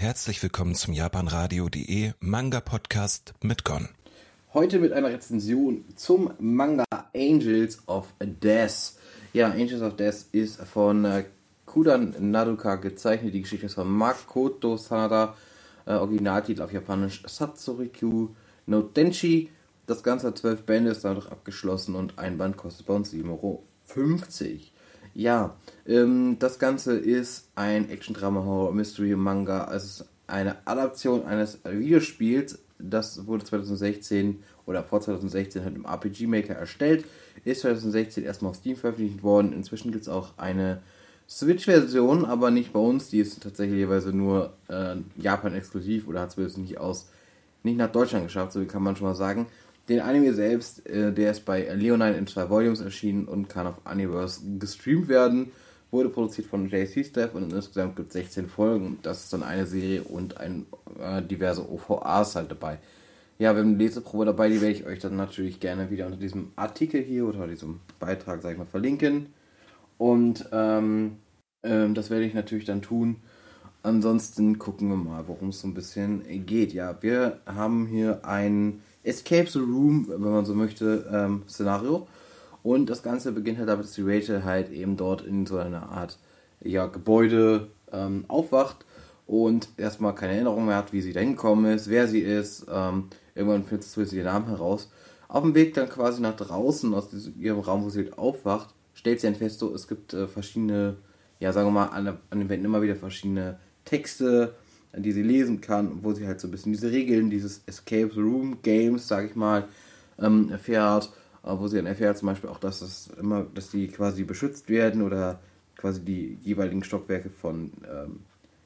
Herzlich willkommen zum japanradio.de Manga Podcast mit Gon. Heute mit einer Rezension zum Manga Angels of Death. Ja, Angels of Death ist von äh, Kudan Naruka gezeichnet. Die Geschichte ist von Makoto Sanada. Äh, Originaltitel auf Japanisch Satsuriku no Tenchi. Das Ganze hat zwölf Bände, ist dadurch abgeschlossen und ein Band kostet bei uns 7,50 Euro. Ja, ähm, das Ganze ist ein Action-Drama-Horror-Mystery-Manga. Es ist eine Adaption eines Videospiels. Das wurde 2016 oder vor 2016 halt im RPG Maker erstellt. Ist 2016 erstmal auf Steam veröffentlicht worden. Inzwischen gibt es auch eine Switch-Version, aber nicht bei uns. Die ist tatsächlich jeweils nur äh, Japan exklusiv oder hat es nicht aus nicht nach Deutschland geschafft, so kann man schon mal sagen. Den Anime selbst, äh, der ist bei Leonine in zwei Volumes erschienen und kann auf Universe gestreamt werden. Wurde produziert von JC Staff und insgesamt gibt es 16 Folgen. Das ist dann eine Serie und ein, äh, diverse OVAs halt dabei. Ja, wir haben eine Leseprobe dabei, die werde ich euch dann natürlich gerne wieder unter diesem Artikel hier oder diesem Beitrag, sag ich mal, verlinken. Und ähm, ähm, das werde ich natürlich dann tun. Ansonsten gucken wir mal, worum es so ein bisschen geht. Ja, wir haben hier ein Escape the Room, wenn man so möchte, ähm, Szenario. Und das Ganze beginnt halt damit, dass die Rachel halt eben dort in so einer Art ja, Gebäude ähm, aufwacht und erstmal keine Erinnerung mehr hat, wie sie da hingekommen ist, wer sie ist. Ähm, irgendwann findet sie den Namen heraus. Auf dem Weg dann quasi nach draußen aus diesem, ihrem Raum, wo sie halt aufwacht, stellt sie dann fest, so, es gibt äh, verschiedene, ja sagen wir mal, an, an den Wänden immer wieder verschiedene Texte, die sie lesen kann, wo sie halt so ein bisschen diese Regeln dieses Escape Room Games, sag ich mal, ähm, erfährt, äh, wo sie dann erfährt zum Beispiel auch, dass es immer, dass die quasi beschützt werden oder quasi die jeweiligen Stockwerke von, ähm,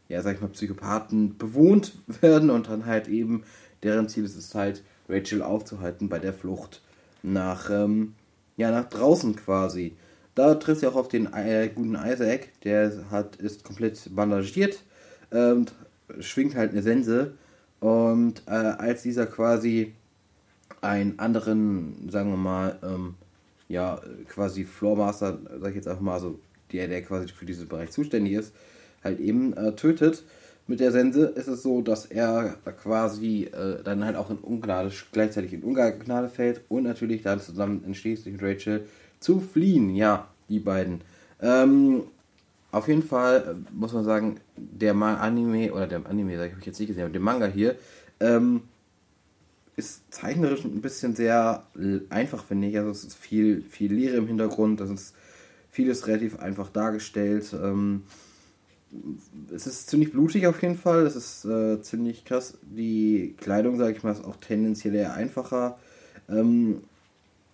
ja, sag ich mal, Psychopathen bewohnt werden und dann halt eben deren Ziel ist es halt, Rachel aufzuhalten bei der Flucht nach, ähm, ja, nach draußen quasi. Da trifft sie auch auf den äh, guten Isaac, der hat, ist komplett bandagiert, ähm, schwingt halt eine Sense. Und äh, als dieser quasi einen anderen, sagen wir mal, ähm, ja, quasi Floormaster, sag ich jetzt einfach mal, also der, der quasi für diesen Bereich zuständig ist, halt eben äh, tötet mit der Sense, ist es so, dass er quasi äh, dann halt auch in Ungnade, gleichzeitig in Ungnade fällt und natürlich dann zusammen entschließt sich Rachel zu fliehen. Ja, die beiden. Ähm, auf jeden Fall äh, muss man sagen, der Anime, oder der Anime, sag ich, ich jetzt nicht gesehen, aber der Manga hier, ähm, ist zeichnerisch ein bisschen sehr einfach, finde ich. Also es ist viel, viel Leere im Hintergrund, das ist vieles relativ einfach dargestellt. Ähm, es ist ziemlich blutig auf jeden Fall, das ist äh, ziemlich krass. Die Kleidung, sage ich mal, ist auch tendenziell eher einfacher. Ähm,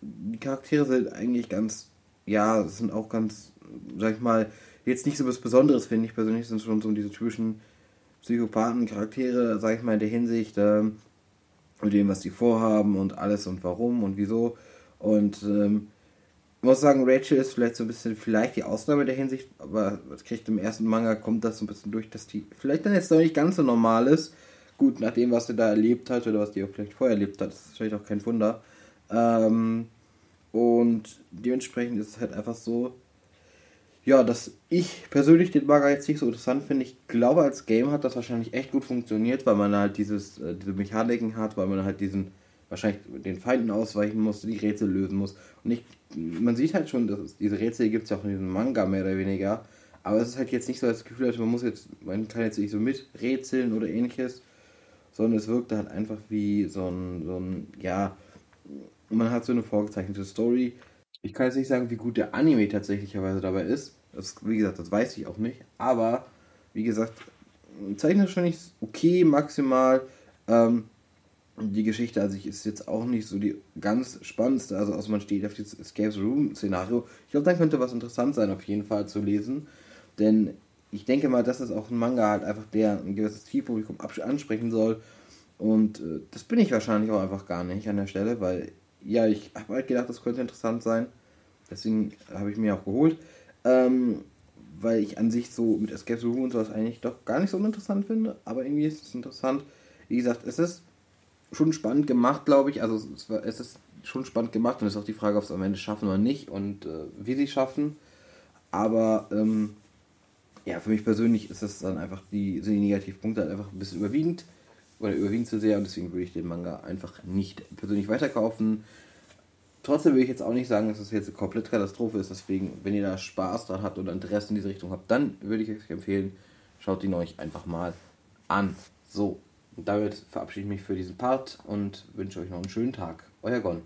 die Charaktere sind eigentlich ganz, ja, sind auch ganz, sag ich mal, jetzt nicht so was Besonderes, finde ich persönlich, sind schon so diese typischen Psychopathen-Charaktere, sag ich mal, in der Hinsicht, äh, mit dem, was die vorhaben und alles und warum und wieso. Und ähm, muss sagen, Rachel ist vielleicht so ein bisschen vielleicht die Ausnahme der Hinsicht, aber es kriegt im ersten Manga kommt das so ein bisschen durch, dass die vielleicht dann jetzt noch nicht ganz so normal ist. Gut, nach dem, was sie da erlebt hat oder was die auch vielleicht vorher erlebt hat, ist vielleicht auch kein Wunder. Ähm, und dementsprechend ist es halt einfach so, ja, dass ich persönlich den Manga jetzt nicht so interessant finde. Ich glaube, als Game hat das wahrscheinlich echt gut funktioniert, weil man halt dieses, äh, diese Mechaniken hat, weil man halt diesen, wahrscheinlich den Feinden ausweichen muss, die Rätsel lösen muss. Und ich, man sieht halt schon, dass es, diese Rätsel gibt es ja auch in diesem Manga mehr oder weniger. Aber es ist halt jetzt nicht so das Gefühl, man muss jetzt, man kann jetzt nicht so miträtseln oder ähnliches, sondern es wirkt halt einfach wie so ein, so ein, ja, man hat so eine vorgezeichnete Story, ich kann jetzt nicht sagen, wie gut der Anime tatsächlicherweise dabei ist. Das, wie gesagt, das weiß ich auch nicht. Aber, wie gesagt, zeichnet schon nicht okay, maximal. Ähm, die Geschichte an sich ist jetzt auch nicht so die ganz spannendste. Also, also man steht auf dieses Escape Room Szenario. Ich glaube, dann könnte was interessant sein, auf jeden Fall zu lesen. Denn ich denke mal, das ist auch ein Manga halt einfach, der ein gewisses Zielpublikum ansprechen soll. Und äh, das bin ich wahrscheinlich auch einfach gar nicht an der Stelle, weil ja, ich habe halt gedacht, das könnte interessant sein. Deswegen habe ich mir auch geholt. Ähm, weil ich an sich so mit Escape Room und sowas eigentlich doch gar nicht so interessant finde. Aber irgendwie ist es interessant. Wie gesagt, es ist schon spannend gemacht, glaube ich. Also es, war, es, ist schon spannend gemacht und es ist auch die Frage, ob es am Ende schaffen oder nicht und äh, wie sie schaffen. Aber ähm, ja, für mich persönlich ist das dann einfach die, sind die Negativpunkte halt einfach ein bisschen überwiegend oder überwiegend zu sehr und deswegen würde ich den Manga einfach nicht persönlich weiterkaufen. Trotzdem will ich jetzt auch nicht sagen, dass das jetzt eine komplett Katastrophe ist. Deswegen, wenn ihr da Spaß dran habt oder Interesse in diese Richtung habt, dann würde ich euch empfehlen, schaut ihn euch einfach mal an. So, damit verabschiede ich mich für diesen Part und wünsche euch noch einen schönen Tag. Euer Gon.